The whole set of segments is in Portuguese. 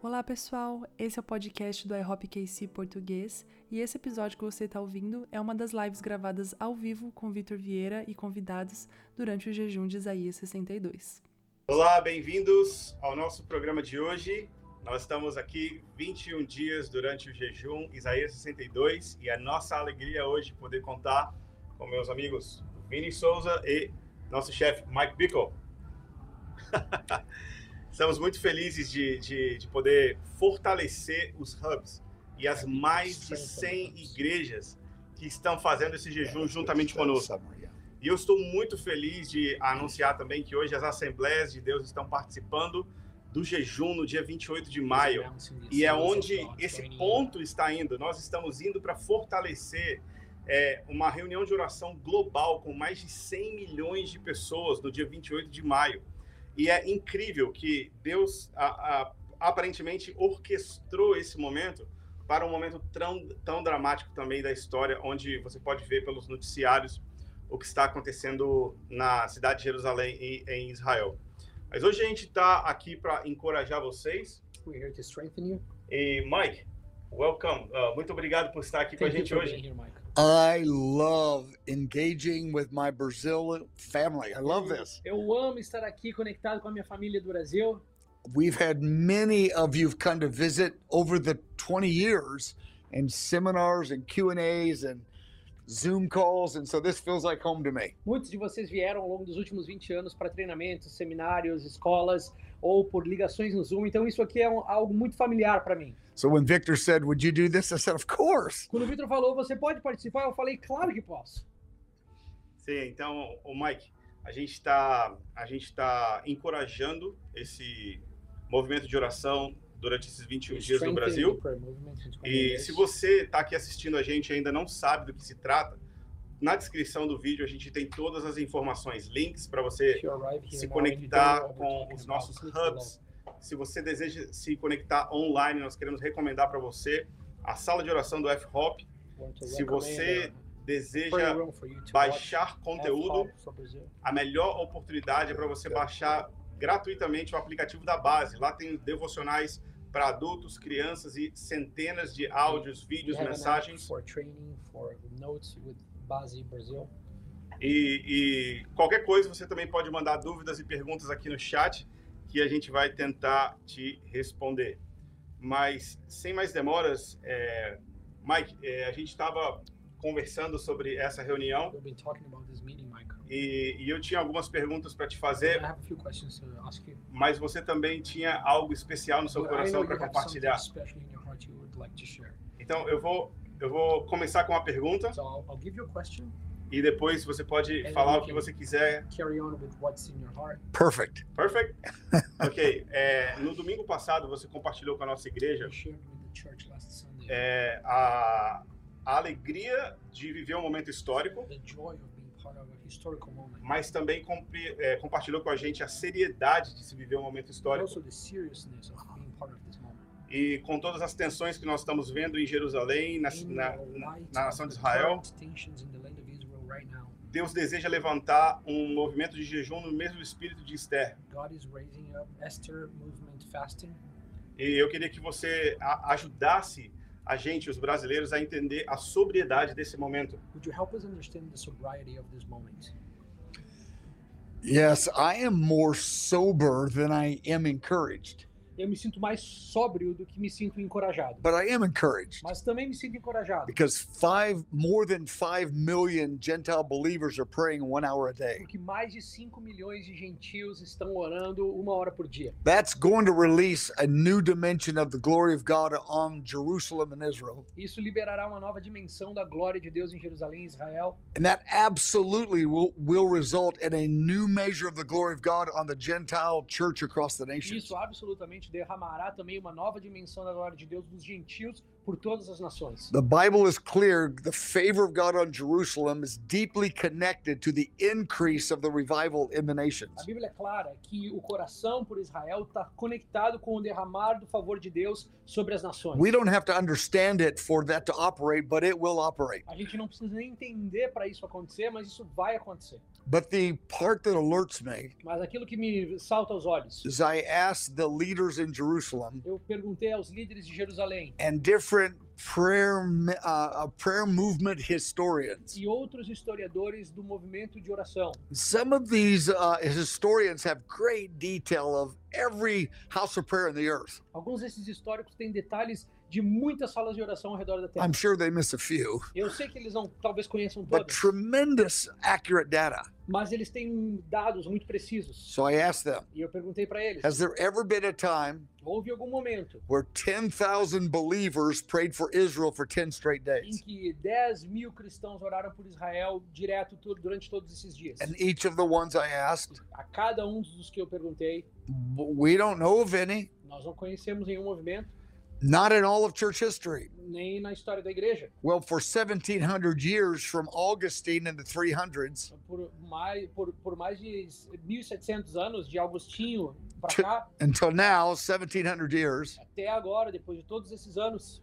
Olá pessoal, esse é o podcast do iHop KC Português e esse episódio que você está ouvindo é uma das lives gravadas ao vivo com Vitor Vieira e convidados durante o jejum de Isaías 62. Olá, bem-vindos ao nosso programa de hoje. Nós estamos aqui 21 dias durante o jejum Isaías 62 e a nossa alegria hoje poder contar com meus amigos Vini Souza e nosso chefe Mike Bickle. Estamos muito felizes de, de, de, poder fortalecer os hubs e as mais de 100 igrejas que estão fazendo esse jejum juntamente conosco. E eu estou muito feliz de anunciar também que hoje as Assembleias de Deus estão participando do jejum no dia 28 de maio. E é onde esse ponto está indo. Nós estamos indo para fortalecer é, uma reunião de oração global com mais de 100 milhões de pessoas no dia 28 de maio. E é incrível que Deus a, a, aparentemente orquestrou esse momento para um momento tão, tão dramático também da história, onde você pode ver pelos noticiários o que está acontecendo na cidade de Jerusalém e em Israel. Mas hoje a gente está aqui para encorajar vocês. We're here to strengthen you. E Mike, welcome. Uh, muito obrigado por estar aqui Thank com a gente hoje. here, Mike. I love engaging with my Brazil family. I love this. Eu amo estar aqui conectado com a minha família do Brasil. We've had many of you come to visit over the 20 years in seminars and Q&As and Zoom calls and so this feels like home to me. Muitos de vocês vieram ao longo dos últimos 20 anos para treinamentos, seminários, escolas ou por ligações no Zoom. Então isso aqui é um- algo muito familiar para mim. So when Victor said, "Would you do this?" I said, "Of course." Quando o Vitor falou, você pode participar? Eu falei, claro que posso. Sim, então, o Mike, a gente está a gente está encorajando esse movimento de oração durante esses 21 dias no Brasil. the prayer movement in 20 E se você está aqui assistindo a gente e ainda não sabe do que se trata, na descrição do vídeo a gente tem todas as informações, links para você se conectar com os nossos hubs. Se você deseja se conectar online, nós queremos recomendar para você a sala de oração do F-Hop. Se você prayer deseja baixar conteúdo, a melhor oportunidade é para você baixar gratuitamente o aplicativo da base. Lá tem devocionais para adultos, crianças e centenas de áudios, vídeos, mensagens. Base Brazil. E, e qualquer coisa você também pode mandar dúvidas e perguntas aqui no chat que a gente vai tentar te responder. Mas sem mais demoras, é, Mike, é, a gente estava conversando sobre essa reunião We've been talking about this meeting, Mike. e, e eu tinha algumas perguntas para te I fazer, have a few questions to ask you. mas você também tinha algo especial no seu coração para compartilhar. like. Então eu vou eu vou começar com uma pergunta So I'll, I'll give you a question. e depois você pode And falar then o que você quiser. Carry on with what's in your heart. Perfect. Perfect. Ok. É, no domingo passado você compartilhou com a nossa igreja é, a, a alegria de viver um momento histórico, the joy of being part of a historical moment. mas também compre- é, compartilhou com a gente a seriedade de se viver um momento histórico e com todas as tensões que nós estamos vendo em Jerusalém, na, In na, the na, nação de Israel, Deus deseja levantar um movimento de jejum no mesmo espírito de Esther. God is raising up Esther movement fasting. E eu queria que você a- ajudasse a gente, os brasileiros, a entender a sobriedade desse momento. Would you help us understand the sobriety of this moment? Yes, I am more sober than I am encouraged, Eu me sinto mais sóbrio do que me sinto encorajado. but I am encouraged Mas também me sinto encorajado. because five more than five million Gentile believers are praying one hour a day. Porque mais de 5 milhões de gentios estão orando uma hora por dia. That's going to release a new dimension of the glory of God on Jerusalem and Israel. Isso liberará uma nova dimensão da glória de Deus em Jerusalém e Israel. And that absolutely will, will result in a new measure of the glory of God on the Gentile church across the. Isso absolutamente derramará também uma nova dimensão da glória de Deus dos gentios por todas as nações. The Bible is clear the favor of God on Jerusalem is deeply connected to the increase of the revival in the A nations. Bíblia é clara que o coração por Israel está conectado com o derramar do favor de Deus sobre as nações. We don't have to understand it for that to operate, but it will operate. A gente não precisa nem entender para isso acontecer, mas isso vai acontecer. But the part that alerts me Mas aquilo que me salta aos olhos, is I asked the leaders in Jerusalem eu perguntei aos líderes de Jerusalém and different prayer uh, uh, prayer movement historians. e outros historiadores do movimento de oração. Some of these uh, historians have great detail of every house of prayer in the earth. Alguns desses históricos têm detalhes de muitas salas de oração ao redor da Terra. I'm sure they miss a few, Eu sei que eles não talvez conheçam but todas, tremendous accurate data. mas eles têm dados muito precisos. So I asked them, E eu perguntei para eles: has there ever been a time houve algum momento where 10,000 believers prayed for Israel for 10 straight em days? que 10 mil cristãos oraram por Israel direto durante todos esses dias? And each of the ones I asked, A cada um dos que eu perguntei, we don't know of any, nós não conhecemos nenhum movimento, not in all of church history. nem na história da igreja. Well, for 1700 years, from Augustine in the 300s Por mais, por, por mais de 1.700 anos, de Augustinho para cá, until now, 1700 years, até agora, depois de todos esses anos,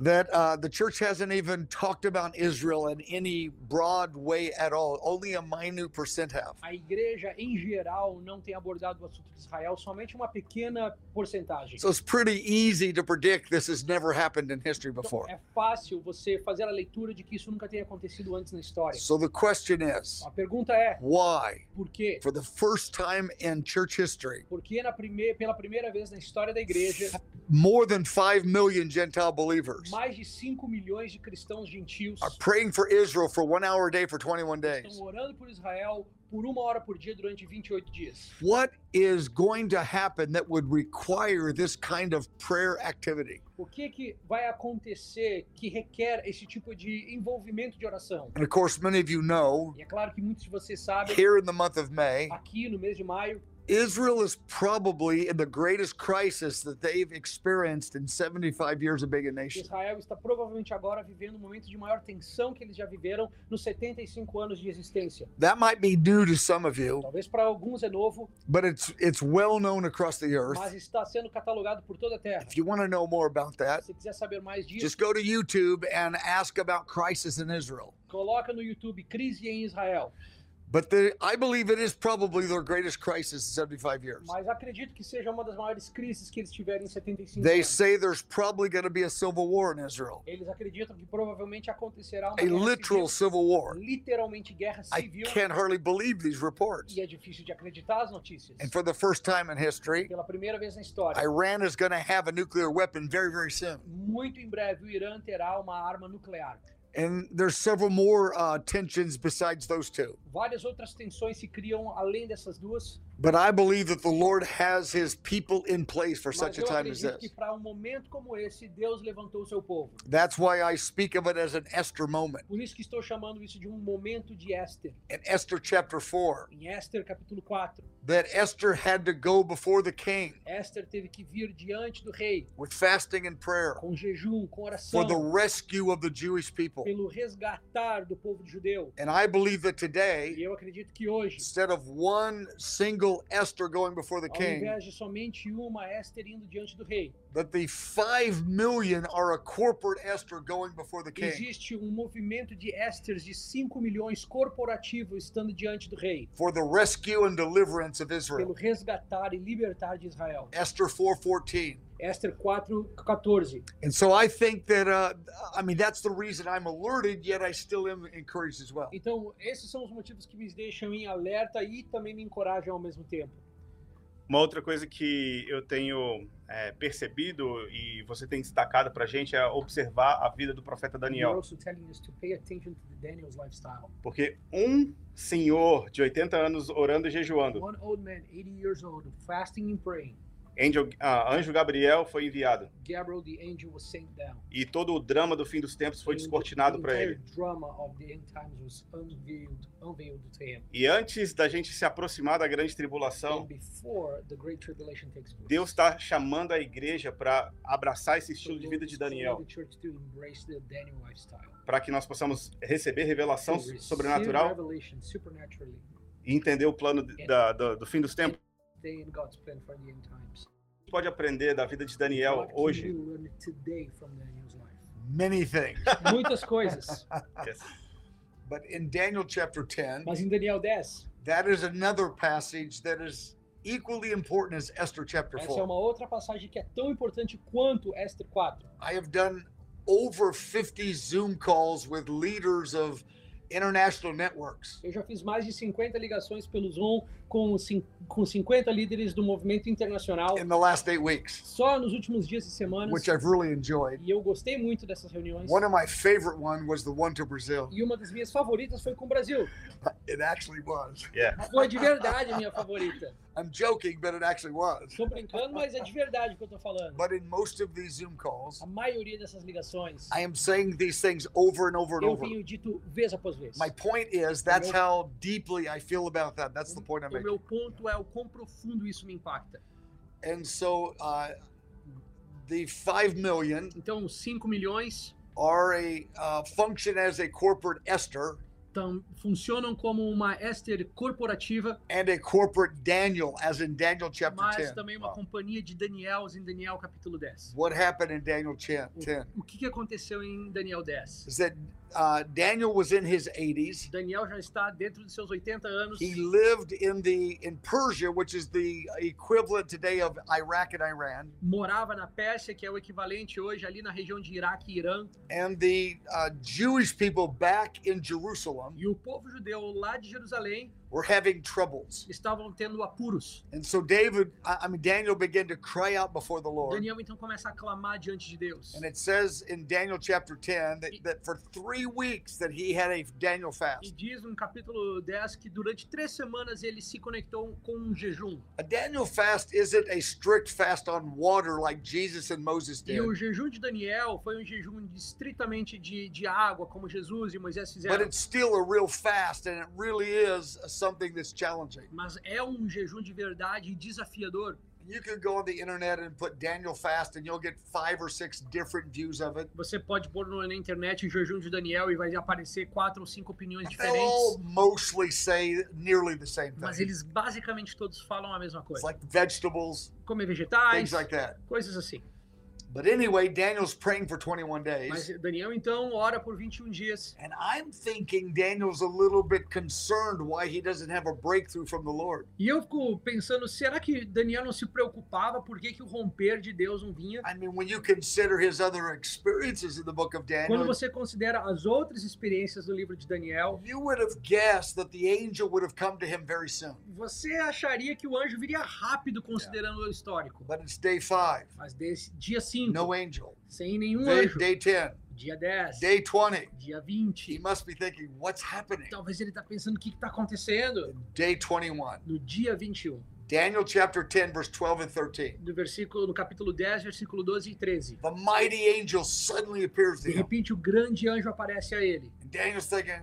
that uh, the church hasn't even talked about Israel in any broad way at all. Only a minute percent have. a igreja em geral não tem abordado o assunto de Israel, somente uma pequena porcentagem. So it's pretty easy to predict this has never happened in history Então, before. é fácil você fazer a leitura de que isso nunca tenha acontecido antes na história. So the question is A pergunta é: why, por quê? for the first time in church history, Porque na primeira, pela primeira vez na história da igreja, more than 5 million Gentile believers mais de 5 milhões de cristãos gentios are praying for Israel for one hour a day for 21 days? estão orando por Israel por uma hora por dia durante 28 dias. What is going to happen that would require this kind of prayer activity? O que que vai acontecer que requer esse tipo de envolvimento de oração? And of course, many of you know E é claro que muitos de vocês sabem, here in the month of May, aqui no mês de maio, Israel is probably in the greatest crisis that they've experienced in 75 years of being a nation. Israel está provavelmente agora vivendo um momento de maior tensão que eles já viveram nos 75 anos de existência. That might be new to some of you, Talvez para alguns é novo, but it's it's well known across the earth. mas está sendo catalogado por toda a Terra. If you want to know more about Se that, você quiser saber mais disso, just go to YouTube and ask about crisis in Israel. coloca no YouTube Crise em Israel. But the, I believe it is probably their greatest crisis in 75 years. Mas acredito que seja uma das maiores crises que eles tiveram em 75 They anos. say there's probably going to be a civil war in Israel, Eles acreditam que provavelmente acontecerá uma a literal civil, civil war. literalmente guerra I civil, can't hardly believe these reports. e é difícil de acreditar as notícias. And for the first time in history, Pela primeira vez na história, Iran is going to have a nuclear weapon very, very soon. muito em breve o Irã terá uma arma nuclear. And there's several more uh, tensions besides those two. Várias outras tensões se criam além dessas duas, But I believe that the Lord has his people in place for such a time as this. um como esse, Deus o seu povo. That's why I speak of it as an Esther moment. Por isso que estou chamando isso de um momento de Éster. In Esther chapter 4, Em capítulo 4, that Esther had to go before the king Éster teve que vir diante do rei with fasting and prayer com jejum, com for the rescue of the Jewish people. pelo resgatar do povo judeu. And I believe that E today, eu acredito que hoje, instead of one single Esther going before the ao king, invés de somente uma Éster indo diante do rei, that the five million are a corporate Esther going before the king existe um movimento de Ésters de 5 milhões corporativo estando diante do rei, for the rescue and deliverance of pelo Israel. resgatar e libertar de Israel. Esther 4:14. Éster 4:14. And so I think that uh, I mean that's the reason I'm alerted, yet I still am encouraged as well. Então, esses são os motivos que me deixam em alerta e também me encorajam ao mesmo tempo. Uma outra coisa que eu tenho é, percebido e você tem destacado para a gente é observar a vida do profeta Daniel. also telling us to pay attention to the Daniel's lifestyle. Porque um senhor de 80 anos orando e jejuando, One old man, 80 years old, fasting and praying. Angel, ah, anjo Gabriel foi enviado. Gabriel, the angel, was sent down. E todo o drama do fim dos tempos foi And descortinado para ele. drama of the end times was unveiled, unveiled. E antes da gente se aproximar da grande And tribulação, before the great tribulation takes place. Deus está chamando a igreja para abraçar esse estilo de Lord vida de Daniel, para que nós possamos receber revelação sobrenatural e entender o plano da- do, do fim dos tempos. Stay in God's plan for the end times. Pode aprender da vida de Daniel What can hoje. learn today from Daniel's life? Many things. Muitas coisas. Yes. But in Daniel chapter 10, Mas em Daniel 10, that is another passage that is equally important as Esther chapter essa é uma outra passagem que é tão importante quanto Esther 4. I have done over 50 Zoom calls with leaders of international networks. Eu já fiz mais de 50 ligações pelo Zoom com, com 50 líderes do movimento internacional in the last eight weeks, só nos últimos dias e semanas. which I've really enjoyed. E eu gostei muito dessas reuniões. One of my favorite one was the one to Brazil. E uma das minhas favoritas foi com o Brasil. It actually was. Yeah. Foi de verdade a minha favorita. I'm joking, but it actually was. Tô brincando, mas é de verdade o que eu tô falando. But in most of these Zoom calls, A maioria dessas ligações, I am saying these things over and over and eu over. tenho dito vez após vez. My point is that's how deeply I feel about that. That's the point I'm O making. meu ponto é o quão profundo isso me impacta. And so uh, the five million Então, 5 milhões are a uh, function as a corporate Esther tam, funcionam como uma Esther corporativa, and a corporate Daniel, as in Daniel chapter mas 10. também uma companhia de Daniel em Daniel capítulo 10. What happened in Daniel 10? 10 O que, que aconteceu em Daniel 10? is that uh, Daniel was in his 80s. Daniel já está dentro de seus 80 anos. He lived in the in Persia, which is the equivalent today of Iraq and Iran, morava na Pérsia, que é o equivalente hoje ali na região de Iraque e Irã, and the uh, Jewish people back in Jerusalem e o povo judeu lá de Jerusalém were having troubles. estavam tendo apuros. And so David, I mean Daniel, began to cry out before the Lord. Daniel então começa a clamar diante de Deus. And it says in Daniel chapter 10 that, that for three weeks that he had a Daniel E fast. diz no capítulo 10 que durante três semanas ele se conectou com um jejum. A Daniel fast isn't a strict fast on water like Jesus and Moses E did, o jejum de Daniel foi um jejum estritamente de, de água, como Jesus e Moisés but fizeram. it's still a real fast and it really is something that's challenging. Mas é um jejum de verdade e desafiador. You can go on the internet and put Daniel fast and you'll get five or six different views of it. Você pode pôr na internet o jejum de Daniel e vai aparecer quatro ou cinco opiniões They all diferentes. mostly say nearly the same Mas thing. eles basicamente todos falam a mesma It's coisa. like vegetables, Comer vegetais, things like that. coisas assim. But anyway, Daniel's praying for 21 Mas days. Daniel então ora por 21 dias. And I'm thinking Daniel's a little bit concerned why he doesn't have a breakthrough from the Lord. E eu fico pensando, será que Daniel não se preocupava por que, que o romper de Deus não vinha? I mean, when you consider his other experiences in the book of Quando Daniel, você considera as outras experiências do livro de Daniel, you would have guessed that the angel would have come to him very soon. você acharia que o anjo viria rápido considerando o histórico. But it's day five, Mas desse dia 5, no angel. sem nenhum Day, anjo. day 10, Dia 10, day 20. dia He 20. must be thinking, what's happening? Talvez ele tá pensando o que, que tá acontecendo. Day 21. No dia 21, Daniel chapter 10, verse 12 and 13. do versículo, no capítulo 10, versículo 12 e 13. The mighty angel suddenly appears to De him. repente o grande anjo aparece a ele. And Daniel's thinking,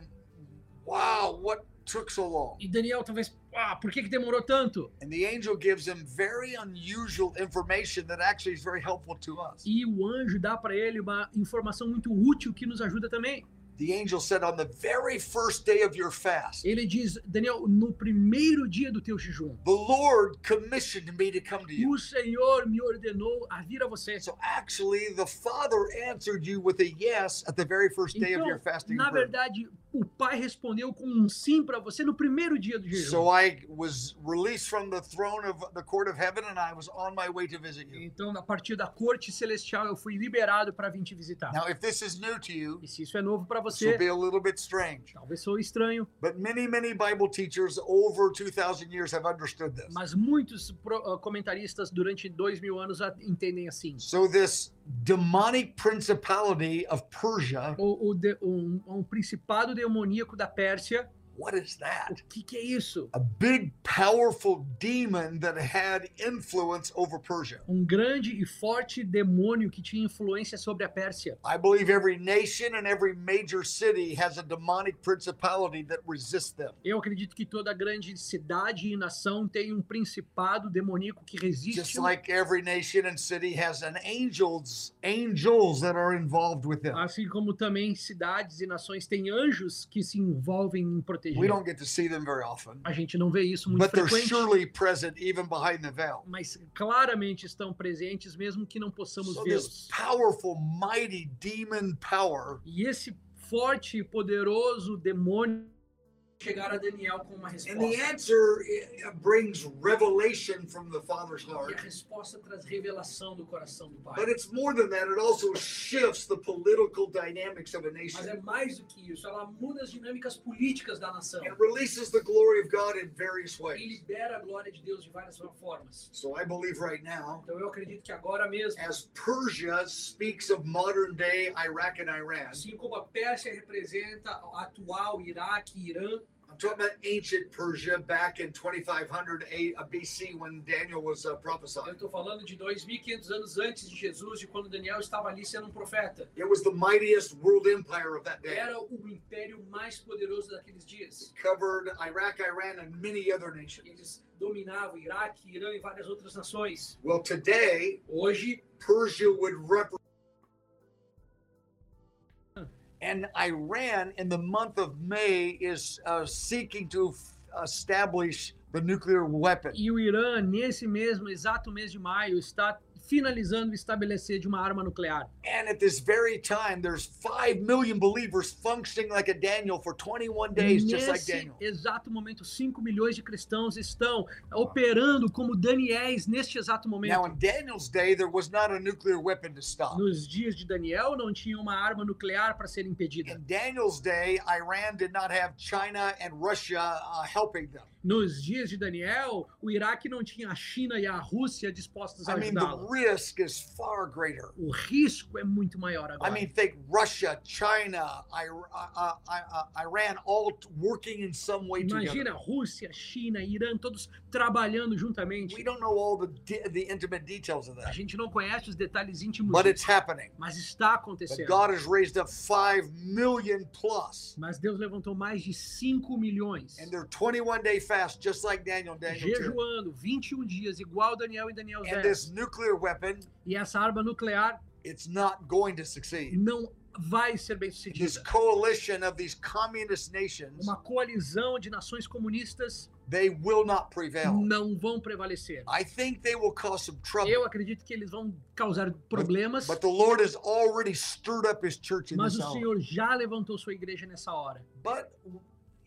wow, what took so long? E Daniel talvez, ah, por que, que demorou tanto? And the angel gives him very unusual information that actually is very helpful to us. E o anjo dá para ele uma informação muito útil que nos ajuda também. The angel said, on the very first day of your fast, Ele diz, Daniel, no primeiro dia do teu jejum, the Lord commissioned me to come to you. o Senhor me ordenou a vir a você. So actually, the Father answered you with a yes at the very first day of Então, your fasting. na verdade, o pai respondeu com um sim para você no primeiro dia do jejum. So I was released from the throne of the court of heaven, and I was on my way to visit you. Então, a partir da corte celestial, eu fui liberado para vir te visitar. Now, if this is new to you, E se isso é novo para this você, be a little bit strange. talvez sou estranho, But many, many Bible teachers over 2,000 years have understood this. mas muitos ah, comentaristas durante dois mil anos entendem assim. So, this demonic principality of Persia, O, o de- um, um principado demoníaco da Pérsia, what is o that? que, que é isso? A big, powerful demon that had influence over Persia. Um grande e forte demônio que tinha influência sobre a Pérsia. I believe every nation and every major city has a demonic principality that resists them. Eu acredito que toda grande cidade e nação tem um principado demoníaco que resiste. Just like every nation and city has an angels, angels that are involved with them. Assim como também cidades e nações têm anjos que se envolvem em proteger. We don't get to see them very often, A gente não vê isso muito but they're frequente, surely present even behind the veil. mas claramente estão presentes mesmo que não possamos So this vê-los. powerful, mighty demon power E esse forte e poderoso demônio chegar a Daniel com uma And the resposta. answer brings revelation from the Father's E a heart. resposta traz revelação do coração do But Pai. it's more than that, it also shifts the political dynamics of a Mas nation. é mais do que isso, ela muda as dinâmicas políticas da nação. It releases the glory of God in various E ways. libera a glória de Deus de várias formas. So I believe right now, Então eu acredito que agora mesmo, as Persia speaks of modern day Iraq and Iran, assim como a Pérsia representa o atual Iraque e Irã, I'm talking about ancient Persia back in 2500 A- uh, BC when Daniel was uh, eu prophesying. estou falando de 2.500 anos antes de Jesus, de quando Daniel estava ali sendo um profeta. It was the mightiest world empire of that day. Era o império mais poderoso daqueles dias. Covered Iraq, Iran, and many other nations. Eles dominavam Iraque, Irã e várias outras nações. Well, today, Hoje, Persia would represent. And Iran, in the month of May, is uh, seeking to establish the nuclear weapon. e o Irã, nesse mesmo exato mês de maio, está finalizando estabelecer de uma arma nuclear. And at this very time, there's 5 million believers functioning like a Daniel for 21 days, just like Nesse Daniel. exato momento, 5 milhões de cristãos estão operando como Daniéis neste exato Now, momento. in Daniel's day, there was not a nuclear weapon to stop. Nos dias de Daniel, não tinha uma arma nuclear para ser impedida. In Daniel's day, Iran did not have China and Russia uh, helping them. Nos dias de Daniel, o Iraque não tinha a China e a Rússia dispostas a I mean, the ajudá-lo. risk is far greater. O risco é muito maior I agora. mean, think Russia, China, I, Iran, all working in some way together. Imagina Rússia, China, Irã, todos trabalhando juntamente. We don't know all the the intimate details of A that, gente não conhece os detalhes íntimos, but it's happening. mas está But acontecendo. God has raised up five million plus, Mas Deus levantou mais de 5 milhões, and they're 21 day fast, just like Daniel. and Daniel 2. jejuando 21 dias, igual Daniel e Daniel And 10. this nuclear weapon, E essa arma nuclear it's not going to succeed. não vai ser bem This sucedida. coalition of these communist nations, Uma coalizão de nações comunistas they will not prevail. não vão prevalecer. I think they will cause some trouble. Eu acredito que eles vão causar problemas, But the Lord has already stirred up his church in mas this o hour. Senhor já levantou sua igreja nessa hora. But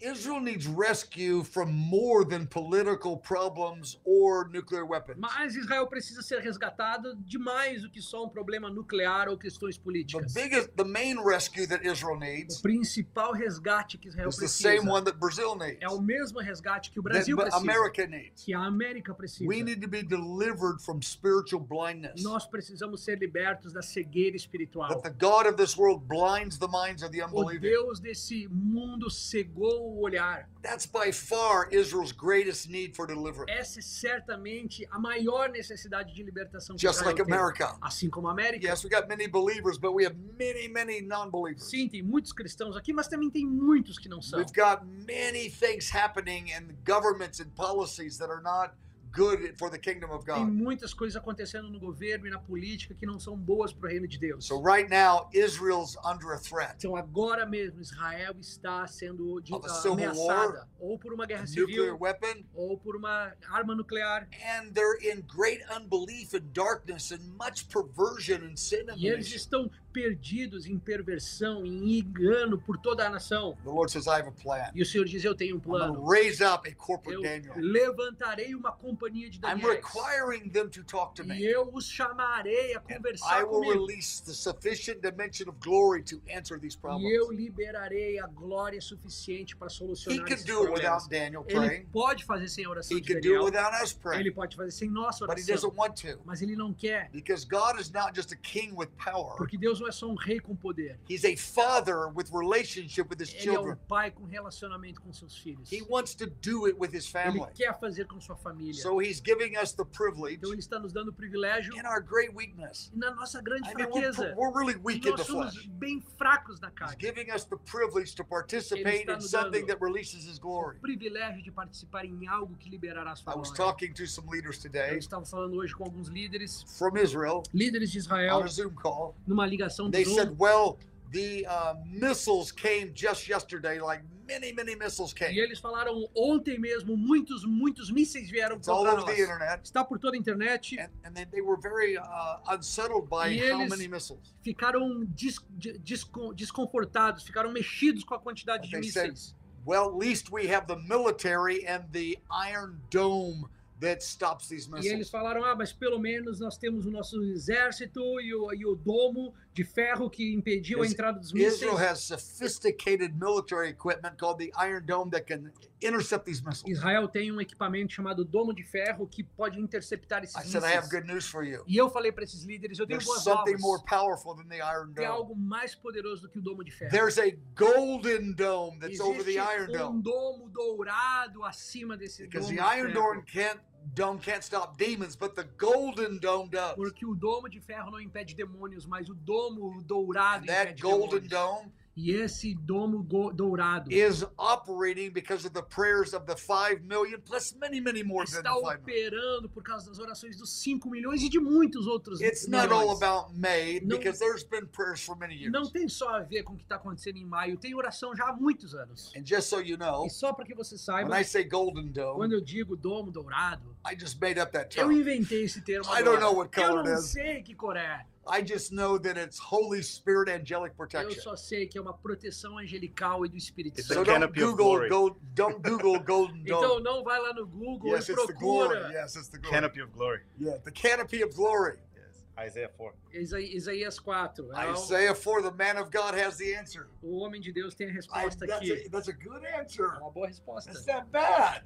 Israel needs rescue from more than political problems or nuclear weapons. Mas Israel precisa ser resgatado de mais do que só um problema nuclear ou questões The políticas. biggest, the main rescue that Israel O needs principal resgate que Israel is the same precisa one that Brazil needs, é o mesmo resgate que o that Brasil but precisa, America needs. que a América precisa. We need to be delivered from spiritual blindness. Nós precisamos ser libertos da cegueira espiritual. That the God of this world blinds the minds of the O unbelieving. Deus desse mundo cegou o olhar. That's by far Israel's greatest need for deliverance. Essa é certamente a maior necessidade de libertação que Just Israel like tem. America. Assim como a América. Yes, we got many believers, but we have many, many non-believers. Sim, tem muitos cristãos aqui, mas também tem muitos que não são. We've got many things happening in governments and policies that are not good for the kingdom of Tem God. muitas coisas acontecendo no governo e na política que não são boas para o reino de Deus. So right now, Israel's under a threat. Então agora mesmo Israel está sendo de, Of civil ameaçada ou por uma guerra civil weapon, ou por uma arma nuclear. and they're in great unbelief and darkness and much perversion and sin in E eles estão perdidos em perversão, em engano por toda a nação. The Lord says, I have a plan. E o Senhor diz: Eu tenho um I'm plano. raise up a corporate Eu Daniel. levantarei uma companhia de I'm Daniel. requiring them to talk to E me. eu os chamarei a conversar I will comigo. release the sufficient dimension of glory to answer these E eu problems. liberarei a glória suficiente para He solucionar could esses do it problemas. who Daniel Ele praying. pode fazer sem a oração He de could do it Daniel. without us Ele praying. pode fazer sem nossa But he oração. doesn't want to. Mas ele não quer. Because God is not just a king with power. Porque Deus não é só um rei com poder. He's a father with relationship with his Ele é um children. pai com relacionamento com seus filhos. He wants to do it with his Ele family. quer fazer com sua família. So he's giving us the privilege Então ele está nos dando o privilégio in our great weakness. e na nossa grande I mean, we're, fraqueza. we're really weak in Nós the somos flesh. bem fracos na He's carne. giving us the privilege to Ele participate in something that releases his O glory. privilégio de participar em algo que liberará a sua I was glória. talking to some leaders Eu today estava falando hoje com alguns líderes, from Israel líderes de Israel, on a Zoom call. numa ligação do They Zoom. said, well, the uh, missiles came just yesterday, like many, many missiles E came. eles falaram ontem mesmo, muitos, muitos mísseis vieram It's all contra over nós. the internet. Está por toda a internet. And, and they, they were very uh, unsettled by E how eles- many missiles. Ficaram des- de- descon- desconfortados, ficaram mexidos com a quantidade de They said- mísseis. Well, at least we have the military and the Iron Dome that stops these E eles missiles. falaram: ah, mas pelo menos nós temos o nosso exército e o, e o domo de ferro que impediu a entrada dos mísseis. Israel has sophisticated military equipment called the Iron Dome that can intercept these missiles. Israel tem um equipamento chamado domo de ferro que pode interceptar esses I said, I have mísseis. good news for you. E eu falei para esses líderes: eu tenho There's boas something novas. more powerful than the Iron Tem Dome. algo mais poderoso do que o domo de ferro. There's a golden dome that's over the Existe Iron um Dome. domo dourado acima desse Because domo the Iron. Dome can't dome can't stop demons, but the golden dome does. Porque o domo de ferro não impede demônios, mas o domo dourado And that impede golden demônios. dome E esse domo dourado is operating because of the prayers of the five million plus many, many more than the está million. operando por causa das orações dos 5 milhões e de muitos outros It's not all milhões. about May Não- because there's been prayers for many years. Não tem só a ver com o que está acontecendo em maio, tem oração já há muitos anos. And just so you know, E só para que você when saiba, I say golden dome, quando eu digo domo dourado, I just made up that eu term. inventei esse termo. I don't know what color eu it não is. sei que cor é. I just know that it's Holy Spirit angelic Eu protection. só sei que é uma proteção angelical e do Espírito It's Santo. So don't Google don't Google golden Então dome. não vai lá no Google Yes, e it's the glory. procura Yes, it's the glory. Canopy of glory. Yeah, the canopy of glory. Yes. Isaiah 4. Isa- Isaías 4. É o- Isaiah 4, the man of God has the answer. O homem de Deus tem a I, resposta that's, aqui. a, that's a good É answer. uma boa resposta. That's not bad.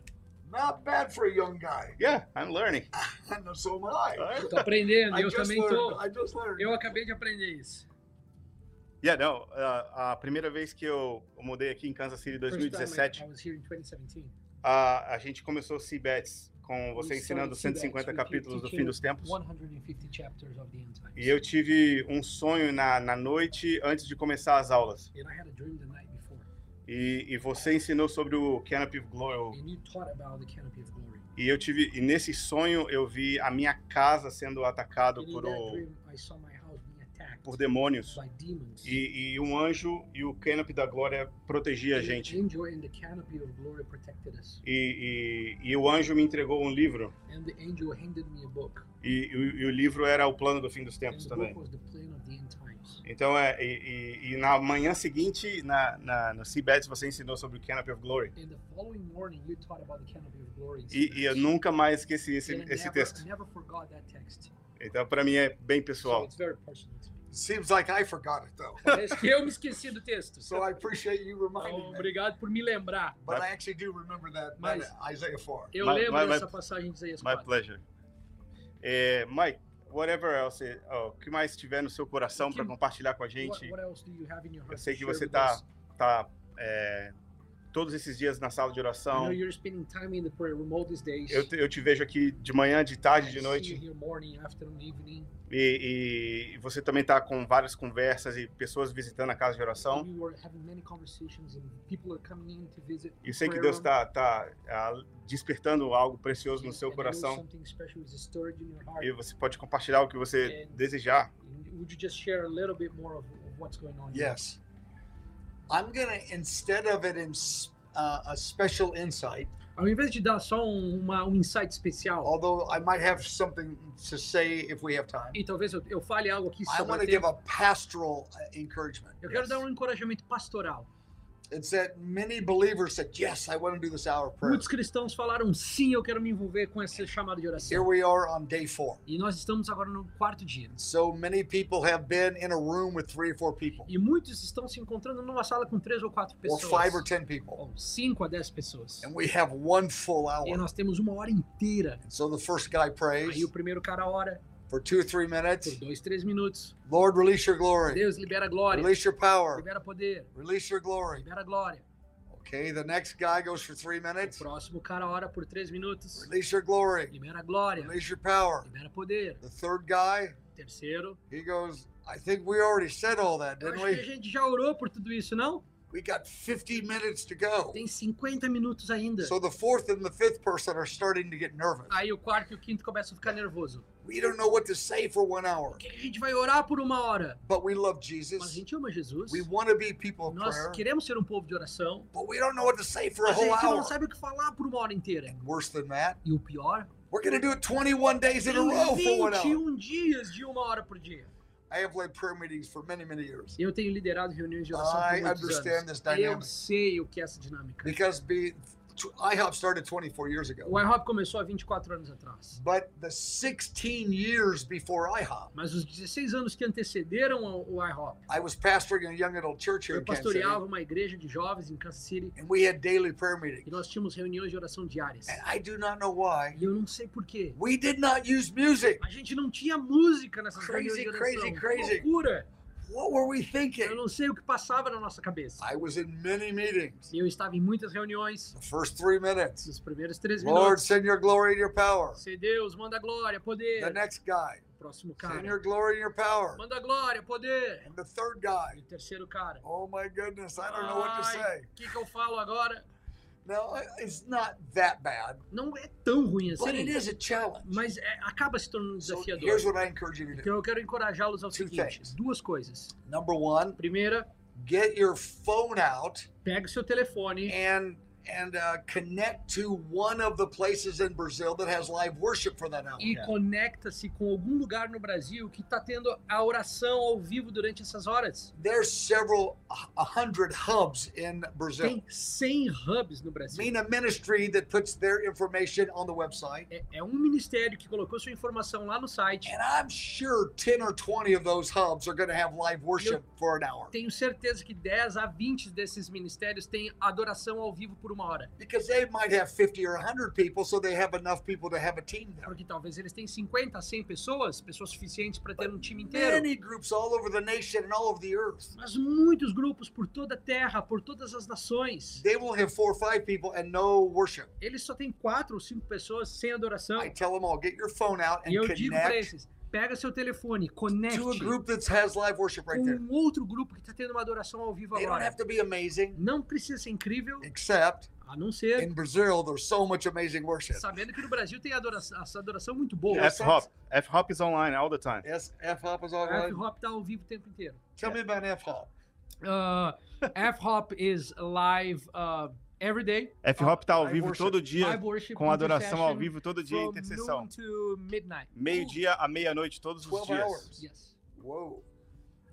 Not bad for a young guy. Yeah, I'm learning. And so am I. Tô aprendendo, I eu just também learned. tô. I just learned. Eu acabei de aprender isso. Yeah, não. a- a primeira vez que eu mudei aqui em Kansas City, First time I- 2017, I was here in 2017. a, a gente começou o CBETS, com você We ensinando started 150 CBETS, we capítulos do fim dos tempos. 150 chapters of the end times. E eu tive um sonho na, na noite antes de começar as aulas. And I had a dream the night before. E, e você ensinou sobre o Canopy of Glory. Canopy of. E eu tive, e nesse sonho eu vi a minha casa sendo atacado por, o, dream, por demônios. E, e um anjo e o Canopy da Glória protegia a gente. E, e, e o anjo me entregou um livro. E, o livro era o plano do fim dos tempos também. Então, é, e, e- e na manhã seguinte, na, na, no CBETS, você ensinou sobre o Canopy of Glory. And the following morning, you taught about the canopy of glory. in E, e eu nunca mais esqueci esse, And esse never, texto. never forgot that text. Então, para mim, é bem So pessoal. me. Seems like I forgot it though. Parece que eu me esqueci do texto. So I appreciate you reminding Então, me. obrigado por me lembrar. But I actually do remember that, that Mas- Isaiah 4. Eu My- lembro my- my- dessa passagem de Isaías My 4. pleasure. É, Mike, whatever else, oh, o que mais tiver no seu coração para compartilhar com a What, gente? what heart Eu sei que você with tá, tá é, todos esses dias na sala de oração. you're spending time in the prayer room all these days. Eu, te- eu te vejo aqui de manhã, de tarde, de noite. E, e você também está com várias conversas e pessoas visitando a casa de oração. E eu sei que Deus está tá, ah, despertando algo precioso no seu coração. something special is stirred in your heart. E você pode compartilhar o que você desejar. Would you just share a little bit more of, what's going on? here? Yes. I'm to, instead of it in uh, a special insight, Ao invés de dar só um, uma, um insight especial, although I might have something to say if we have time, e talvez eu, eu fale algo aqui I want to give a pastoral uh, encouragement. eu quero Yes. dar um encorajamento pastoral. It's that many believers said, Yes, I want to do this hour of prayer. Muitos cristãos falaram sim, eu quero me envolver com esse chamado de Here oração. we are on day four. E nós estamos agora no quarto dia. So many people have been in a room with three or four people, E muitos estão se encontrando numa sala com três ou quatro or pessoas. five or ten people. Ou cinco a dez pessoas. And we have one full E hour. nós temos uma hora inteira. So the first guy prays Aí o primeiro cara ora for two or three por minutes. dois, três minutos. Lord, release your glory, Deus libera glória, release your power, libera poder, release your glory. libera glória. Okay, the next guy goes for three O minutes. próximo cara ora por três minutos, Release your glory, libera glória, release your power. libera poder. The third guy, Terceiro, he goes, I think we already said all that, didn't que a we? gente já orou por tudo isso, não? We got 50 minutes to go. Tem 50 minutos ainda. So the fourth and the fifth person are starting to get nervous. Aí o quarto e o quinto começam a ficar nervoso. We don't know what to say for one hour, Por que a gente vai orar por uma hora? but we love Mas a Jesus. gente ama Jesus. We want to be people of Nós prayer, queremos ser um povo de oração. but we don't know what to say for a Mas a whole gente não hour. sabe o que falar por uma hora inteira. And worse than that, E o pior, we're going to do it 21 days in a row for one hour. 21 dias de uma hora por dia. I have led prayer meetings for many, many years. Eu tenho liderado reuniões de oração I por muitos understand anos. this Eu dynamic sei o que é essa dinâmica. because be, IHOP started 24 years ago, O IHOP começou há 24 anos atrás. but the 16 years before IHOP, Mas os 16 anos que antecederam o IHOP, I was pastoring a young adult church here eu in Kansas City, pastoreava uma igreja de jovens em Kansas City and we had daily prayer meetings. e nós tínhamos reuniões de oração diárias. And I do not know why E eu não sei por quê. we did not use music. A gente não tinha música nessas Crazy, reuniões de oração. crazy, crazy. Loucura. What were we Eu thinking? não sei o que passava na nossa cabeça. I was in many meetings. E eu estava em muitas reuniões. The first three minutes, Nos primeiros três Lord, minutos. send your glory and your power. Ser Deus, manda glória, poder. The next guy, Próximo send cara. your glory and your power. Manda glória, poder. And the third E guy, o terceiro cara. oh my goodness, I don't know what to Ai, say. O que, que eu falo agora? No, it's not that bad, Não é tão ruim but it assim. is a challenge. Mas é- acaba se tornando So desafiador. here's what I encourage you to do. Então eu quero encorajá-los ao Two seguinte: things. duas coisas. Number one, Primeira, get your phone out pega o seu telefone and and uh, connect to one of the places in Brazil that has live worship for that hour. e conecta-se com algum lugar no Brasil que está tendo a oração ao vivo durante essas horas. There's several a hundred hubs in Brazil. Tem 100 hubs no Brasil. mean a ministry that puts their information on the website. É, é um ministério que colocou sua informação lá no site. And I'm sure 10 or 20 of those hubs are going to have live worship for an hour Tenho certeza que 10 a 20 desses ministérios têm adoração ao vivo por uma hora. because they might have 50 or 100 people, so they have enough people to have a team there. Porque talvez eles tenham 50 a 100 pessoas, pessoas suficientes para ter um time inteiro. Many groups all over the nation and all over the earth. Mas muitos grupos por toda a terra, por todas as nações. They will have four or five people and no worship. Eles só têm quatro ou cinco pessoas sem adoração. I tell them all, get your phone out E and eu digo para connect esses, pega seu telefone, to a conecte group that has live worship right there. um outro grupo que está tendo uma adoração ao vivo They don't agora. have to be amazing, Não precisa ser incrível, except a não ser in Brazil, there's so much amazing worship. sabendo que no Brasil tem adoração, essa adoração muito boa. Yes. F-Hop. F-Hop is online all the time. Yes, F-Hop is all A right. F-Hop tá ao vivo o tempo inteiro. Tell me about F-Hop. Uh, F-Hop is live uh, every day. F-Hop tá ao Live vivo worship. todo dia, com adoração ao vivo todo dia, intercessão. Meio-dia a meia-noite, todos os 12 dias. hours. Yes. Whoa.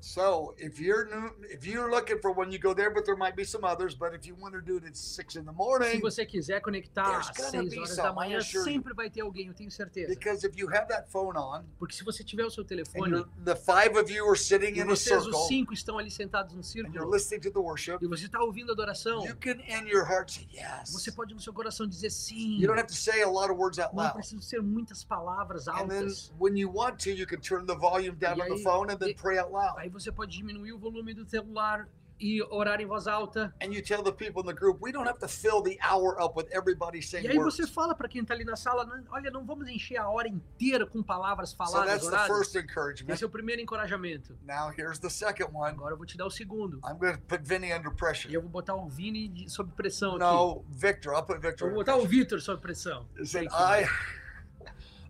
So if you're new, if you're looking for one, you go there, but there might be some others. But if you want to do it at six in the Se morning, você quiser conectar às gonna 6 be horas da manhã, sempre vai ter alguém, eu tenho certeza. because if you have that phone on Porque se você tiver o seu telefone the five of you are sitting e in a vocês, os circle cinco, estão ali sentados num and you're círculo listening to the worship, e você está ouvindo a adoração, you can in your heart say yes. você pode no seu coração dizer sim. You don't have to say a lot of words out Não loud. precisam ser muitas palavras And then altas. when you want to, you can turn the volume down on the phone and then e- pray out loud. Aí você pode diminuir o volume do celular e orar em voz alta. And you tell the people in the group, we don't have to fill the hour up with everybody E saying aí words. você fala para quem está ali na sala, "Não, olha, não vamos encher a hora inteira com palavras So faladas, that's the first encouragement. Esse é o primeiro encorajamento. Now here's the second one. Agora eu vou te dar o segundo. I'm going to put Vinny under E pressure. eu vou botar o Vini sob pressão aqui. No, Victor. I'll put Eu Victor. vou under botar o pressure. Vitor sob pressão. Said. I,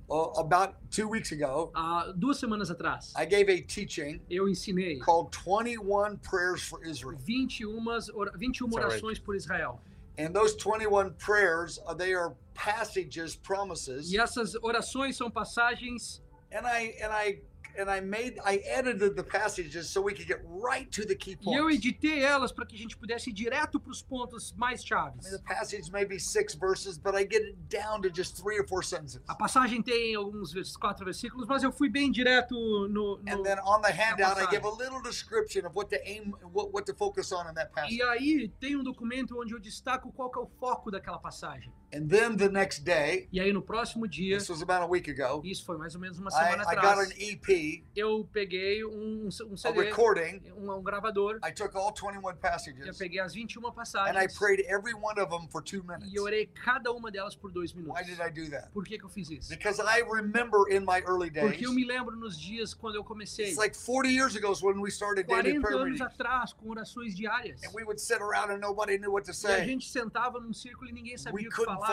oh, about two weeks ago, Há duas semanas atrás, I gave a teaching eu ensinei called 21 Prayers for Israel. 21, ora- 21 It's all right. orações por Israel. And those 21 prayers, uh, they are passages, promises. E essas orações são passagens And I and I and I made I edited the passages so we could get right to the key e eu points. editei elas para que a gente pudesse ir direto para os pontos mais I chaves. mean, the passage may be six verses, but I get it down to just three or four sentences. A passagem tem alguns quatro versículos, mas eu fui bem direto no. no- And then on the handout, I give a little description of what to aim, what, what to focus on in that passage. E aí tem um documento onde eu destaco qual é o foco daquela passagem. And then the next day, E aí no próximo dia, this was about a week ago, isso foi mais ou menos uma I, semana I got atrás, an EP, eu peguei um, um a CD, recording. um, um gravador, I took all 21 eu passages peguei as 21 and I passagens prayed every one of them for two minutes. e eu orei cada uma delas por dois minutos. Why did I do that? Por que, que eu fiz isso? Because I remember in my early days, Porque eu me lembro nos dias quando eu comecei, it's like 40 years ago is when we started daily 40 prayer anos atrás, com orações diárias. And we would sit around and nobody knew what to E a say. gente sentava num círculo e ninguém We sabia o que falar.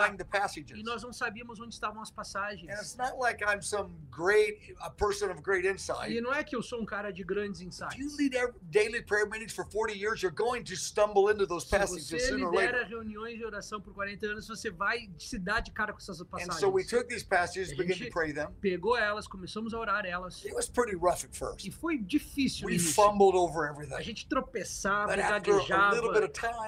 E nós não sabíamos onde estavam as passagens. And it's not like I'm some great a person of great insight. E não é que eu sou um cara de grandes If you insights. lead every, daily prayer meetings for 40 years, you're going to stumble into those Se passages você lidera reuniões de oração por 40 anos, você vai se dar de cara com essas And passagens. so we took these passages, A began to gente- pray them. Pegou elas, começamos a orar elas. It was pretty rough at E first. foi difícil. no We início. fumbled over A everything. gente tropeçava, gaguejava.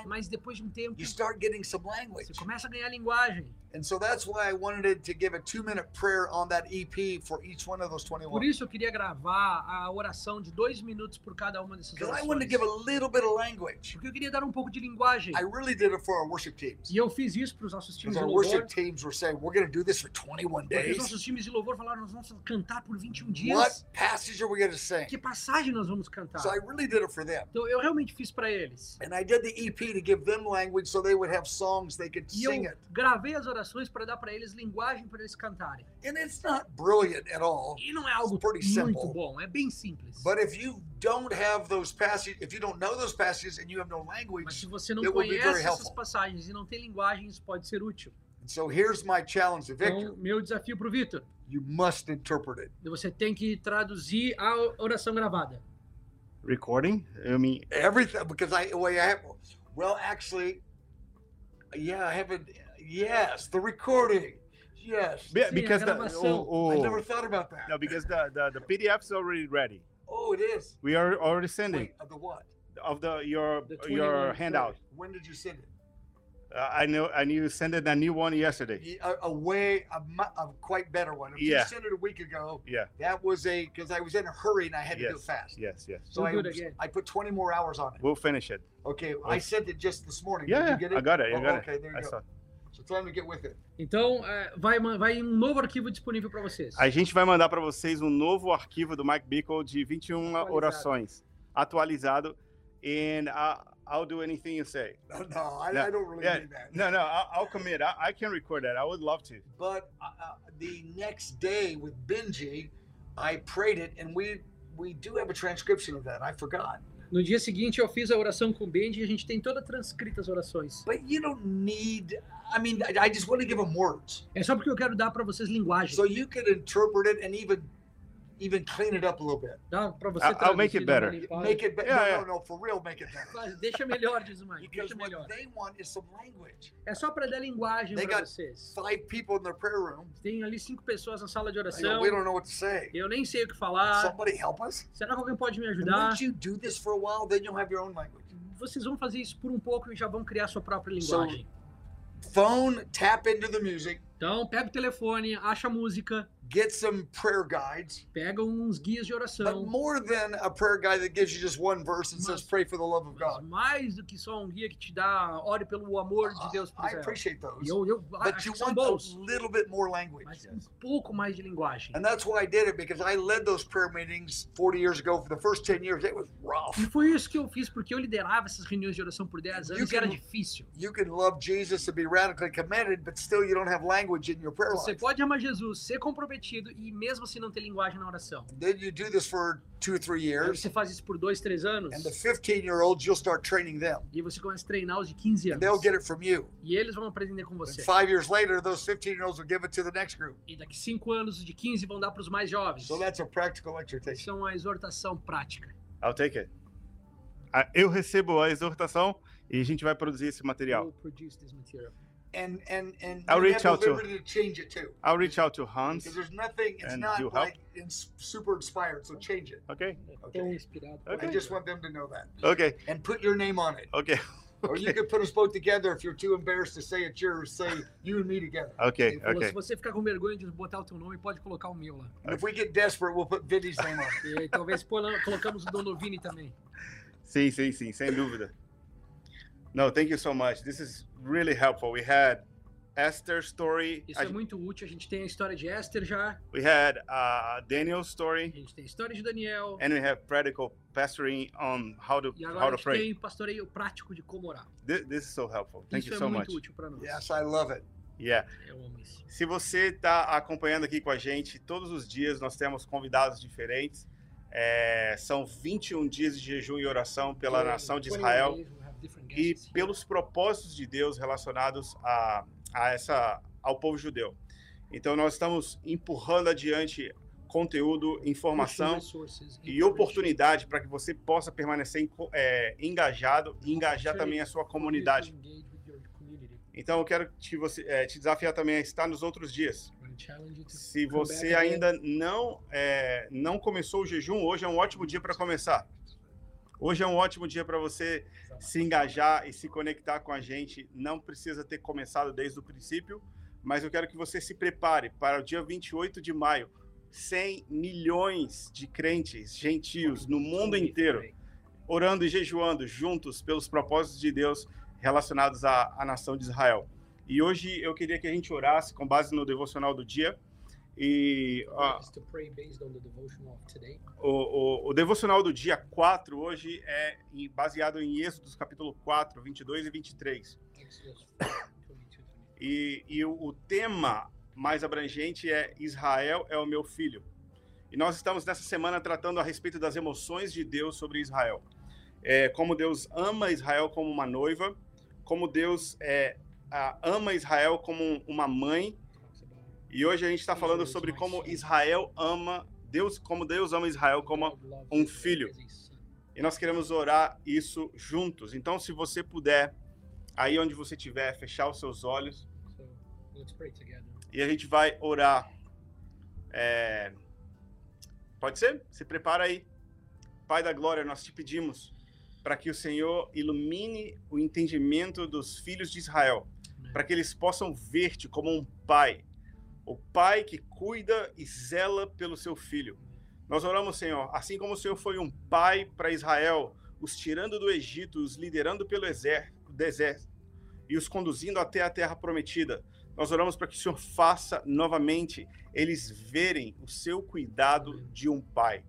Mas depois de um tempo, you start getting some você language. começa a ganhar linguagem linguagem. And so that's why I wanted to give a two minute prayer on that EP for each one of those Por 21. isso eu queria gravar a oração de dois minutos por cada uma dessas Because I orações. wanted to give a little bit of language. Porque eu queria dar um pouco de linguagem. I really did it for our worship teams. E eu fiz isso para os nossos times de our louvor. worship teams were saying, we're going to do this for 21 Porque os days. nossos times de louvor falaram, nós vamos cantar por 21 dias. What passage are we going to sing? Que passagem nós vamos cantar? So I really did it for them. Então eu realmente fiz para eles. And I did the EP to give them language so they would have songs they could E sing eu it. gravei as orações para dar para eles linguagem para eles cantarem. And it's not brilliant at all. E não é algo pretty muito simple. bom, é bem simples. But if you don't have those passages, if you don't know those passages and you have no Mas language, se você não it will be conhece very essas helpful. passagens e não tem linguagem, isso pode ser útil. and so here's my challenge to Victor. Então, meu desafio para o Vitor, You must interpret it. você tem que traduzir a oração gravada. Recording? I mean, Everything because I well, I have well actually yeah, I haven't yes, the recording. Yes. be- Sim, because a the, gravação. oh, I oh, never thought about that. no, because the, the the PDF's already ready. Oh, it is. We are already sending Wait, of the what? of the your The your 21 handout. When did you send it? Uh, I know, and you sent it a new one yesterday. A, a way, a, a quite better one. If Yeah. you sent it a week ago, Yeah. that was a because I was in a hurry and I had to do it fast. Yes, yes. So We'll I, it again. I put 20 more hours on it. We'll finish it. Okay, I sent it just this morning. Yeah, Did you get it? I got it. I Oh, got okay, there it. you I go. Time to get with it. Então, é, vai, vai um novo arquivo disponível para vocês. A gente vai mandar para vocês um novo arquivo do Mike Bickle de 21 Atualizado. orações, atualizado. And I, I'll do anything you say. No, no I, No, I don't really yeah, mean that. No, no, I'll, I'll commit. I, I can record that. I would love to. But uh, uh, the next day with Benji, I prayed it, and we we do have a transcription of that. I forgot. No dia seguinte, eu fiz a oração com o Benji e a gente tem toda transcrita as orações. But you don't need. I mean, I, just want to give them words É só porque eu quero dar para vocês linguagem. so you can interpret it and even even clean it up a little bit. Para você I'll- I'll make it better. Make it better. Yeah, no, yeah. no, no, for real, make it better. Deixa melhor, diz o Mike. Because Deixa what melhor. they want is some language. É só para dar linguagem They para got vocês. Five people in their prayer room. Tem ali cinco pessoas na sala de oração. we don't know what to say. Eu nem sei o que falar. Somebody help us. Será que alguém pode me And ajudar? once you do this for a while, then you'll have your own language. Vocês vão fazer isso por um pouco e já vão criar sua própria So- linguagem. Phone, tap into the music, Então, pega o telefone, acha a música, get some prayer guides. pega uns guias de But oração. more than a prayer guide that gives you just one verse and says, Mas- pray for the love of God. mais do que só um guia que te dá, ore pelo amor de Deus por I appreciate those. Eu, eu But acho you want a bons, little bit more language. mas um pouco mais de linguagem. And that's why I did it because I led those prayer meetings 40 years ago. For the first 10 years, it was rough. E foi isso que eu fiz, porque eu liderava essas reuniões de oração por 10 anos e era can- difícil. You can love Jesus and be radically committed, but still you don't have language in your prayer Você life. pode amar Jesus, ser comprometido e mesmo assim não ter linguagem na oração. Then you do this for two or three years, você faz isso por dois, três anos and the 15 year olds, you'll start training them. e você começa a treinar os de 15 And they'll anos. get it from you. E eles vão aprender com And você. five years later, those 15 year olds will give it to the next group. E daqui cinco anos os de 15 vão dar para os mais jovens. So that's a practical Isso exhortation. é uma exortação prática. I'll take it. Ah, Eu recebo a exortação e a gente vai produzir esse material. We'll produce this material. And and and I'll reach have out the to- to change it too. I'll reach out to Hans. Because there's nothing, it's not you help? like it's super inspired, so change it. Okay? Tão Okay. inspirado. Okay. I just want them to know that. Okay. And put your name on it. Okay. Or you could put us both together if you're too embarrassed to say it's yours, say you and me together. Okay. Ele falou, Okay. se você ficar com vergonha de botar o teu nome, pode colocar o meu lá. And if we get desperate, we'll put Vinny's name on it. E aí, talvez põe- colocamos o Donovini também. Sim, sim, sim, sem dúvida. No, thank you so much. This is really helpful. We had Esther story. Isso A é muito útil. A gente tem a história de Esther já, We had uh, Daniel's a story, gente tem a história de Daniel, and we have practical pastoring on how to e how agora a to gente pray. tem pastoreio prático de como orar. This, this is so helpful. Thank Isso you é so muito much. útil para nós. Yes, I love it. Yeah. Eu amo isso. Se você está acompanhando aqui com a gente, todos os dias nós temos convidados diferentes. É, são 21 dias de jejum e oração pela nação de 21 Israel e pelos propósitos de Deus relacionados a, a essa, ao povo judeu. Então nós estamos empurrando adiante conteúdo, informação e oportunidade para que você possa permanecer é, engajado e engajar também a sua comunidade. Então eu quero te, você, é, te desafiar também a estar nos outros dias. Se você ainda não é, não começou o jejum, hoje é um ótimo dia para começar. Hoje é um ótimo dia para você se engajar e se conectar com a gente. Não precisa ter começado desde o princípio, mas eu quero que você se prepare para o dia 28 de maio. 100 milhões de crentes gentios no mundo inteiro orando e jejuando juntos pelos propósitos de Deus relacionados à, à nação de Israel. E hoje eu queria que a gente orasse com base no devocional do dia. E of today. o, o, o devocional do dia 4 hoje é baseado em Êxodos capítulo 4, 22 e 23. Exodus 4, 22, 23. E, e o, o tema mais abrangente é Israel é o meu filho. E nós estamos nessa semana tratando a respeito das emoções de Deus sobre Israel. É, como Deus ama Israel como uma noiva, como Deus é, a- ama Israel como uma mãe. E hoje a gente está falando sobre como Israel ama Deus, como Deus ama Israel como loves um filho. e nós queremos orar isso juntos. Então, se você puder, aí onde você estiver, fechar os seus olhos e a gente vai orar. É, Pode ser? Se prepara aí. Pai da glória, nós te pedimos para que o Senhor ilumine o entendimento dos filhos de Israel, para que eles possam ver-te como um pai, o pai que cuida e zela pelo seu filho. Nós oramos, Senhor, assim como o Senhor foi um pai para Israel, os tirando do Egito, os liderando pelo deserto e os conduzindo até a terra prometida. Nós oramos para que o Senhor faça novamente eles verem o seu cuidado de um pai.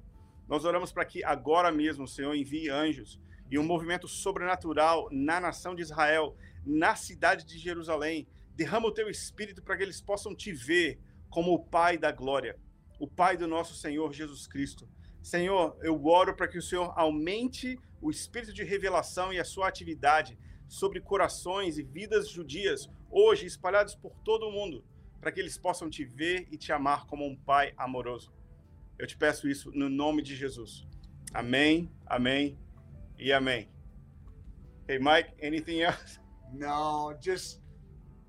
Nós oramos para que agora mesmo o Senhor envie anjos e um movimento sobrenatural na nação de Israel, na cidade de Jerusalém. Derrama o teu espírito para que eles possam te ver como o Pai da glória, o Pai do nosso Senhor Jesus Cristo. Senhor, eu oro para que o Senhor aumente o espírito de revelação e a sua atividade sobre corações e vidas judias, hoje espalhados por todo o mundo, para que eles possam te ver e te amar como um Pai amoroso. Eu te peço isso no nome de Jesus. Amém, amém e amém. Hey, Mike, anything else? No, just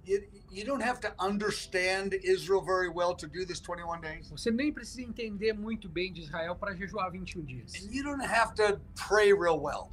you, you don't have to understand Israel very well to do this 21 days. Você nem precisa entender muito bem de Israel para jejuar 21 um dias. And you don't have to pray real well.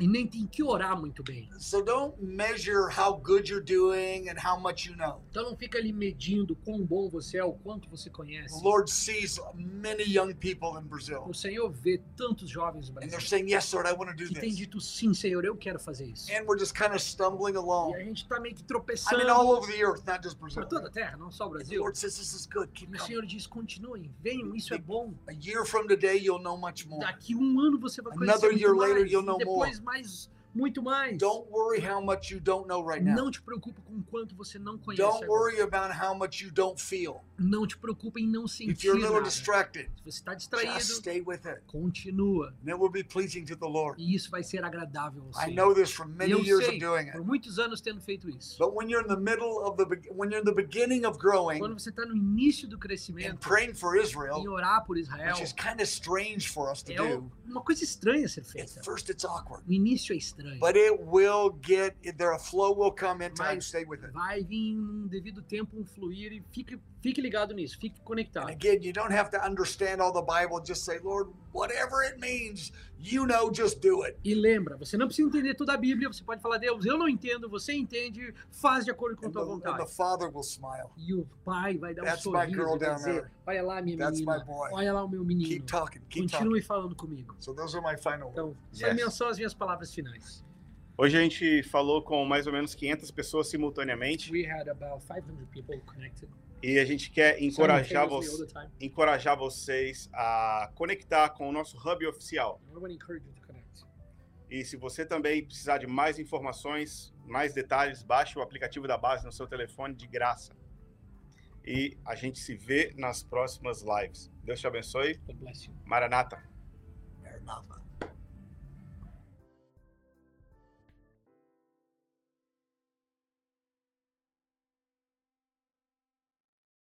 E nem tem que orar muito bem. So don't measure how good you're doing and how much you know. Então não fica ali medindo quão bom você é, o quanto você conhece. The Lord sees many young people in Brazil, O Senhor vê tantos jovens no and they're Brasil saying, Yes, Lord, I want to do que têm this. dito sim, Senhor, eu quero fazer isso. And we're just kind of stumbling E along. a gente tá meio que I tropeçando mean, all over the earth, not just Brazil. por toda a terra, não só o Brasil. Lord says, This is good. Keep E o. Senhor diz, continuem, venham, isso é bom. A year from today, you'll know much more. Daqui um ano você vai conhecer Another muito year later, mais. you'll E know depois mais, muito mais. Don't worry how much you don't know right now. Não te preocupe com quanto você não conhece Don't agora. worry about how much you don't feel. Não te preocupe em não If sentir you're a little nada. distracted, Se você está just distraído, stay with it. continua. And it will be pleasing to the Lord. E isso vai ser agradável ao I Senhor. know this from many eu years sei, of doing it. por muitos anos tendo feito isso. But when you're in the middle of the when you're in the beginning of growing Quando você está no início do and crescimento, praying for Israel, orar por Israel, which is kind of strange for us to é do, uma coisa estranha ser at feita. first it's awkward. No início é estranho. But it will get there. A flow will come in time. Mas Stay with it. vai vir num devido tempo um fluir e fique, fique ligado nisso, fique And conectado. again, you don't have to understand all the Bible. Just say, Lord, whatever it means, you know, just do it. E lembra, você não precisa entender toda a Bíblia, você pode falar, Deus, eu não entendo, você entende, faz de acordo com a And tua the, and vontade. the Father will smile. E o pai vai dar um That's my sorriso girl e vai down dizer, there. olha lá minha That's menina, my boy. olha lá o meu menino. Keep talking. Keep talking. Continue falando comigo. So those are my final words. Então, Yes. são as minhas palavras finais. Hoje a gente falou com mais ou menos 500 pessoas simultaneamente We had about 500 people connected. E a gente quer encorajar, simultaneously all vo encorajar vocês a conectar com o nosso hub oficial. E se você também precisar de mais informações, mais detalhes, baixe o aplicativo da base no seu telefone de graça. E a gente se vê nas próximas lives. Deus te abençoe. Maranata. Maranatha.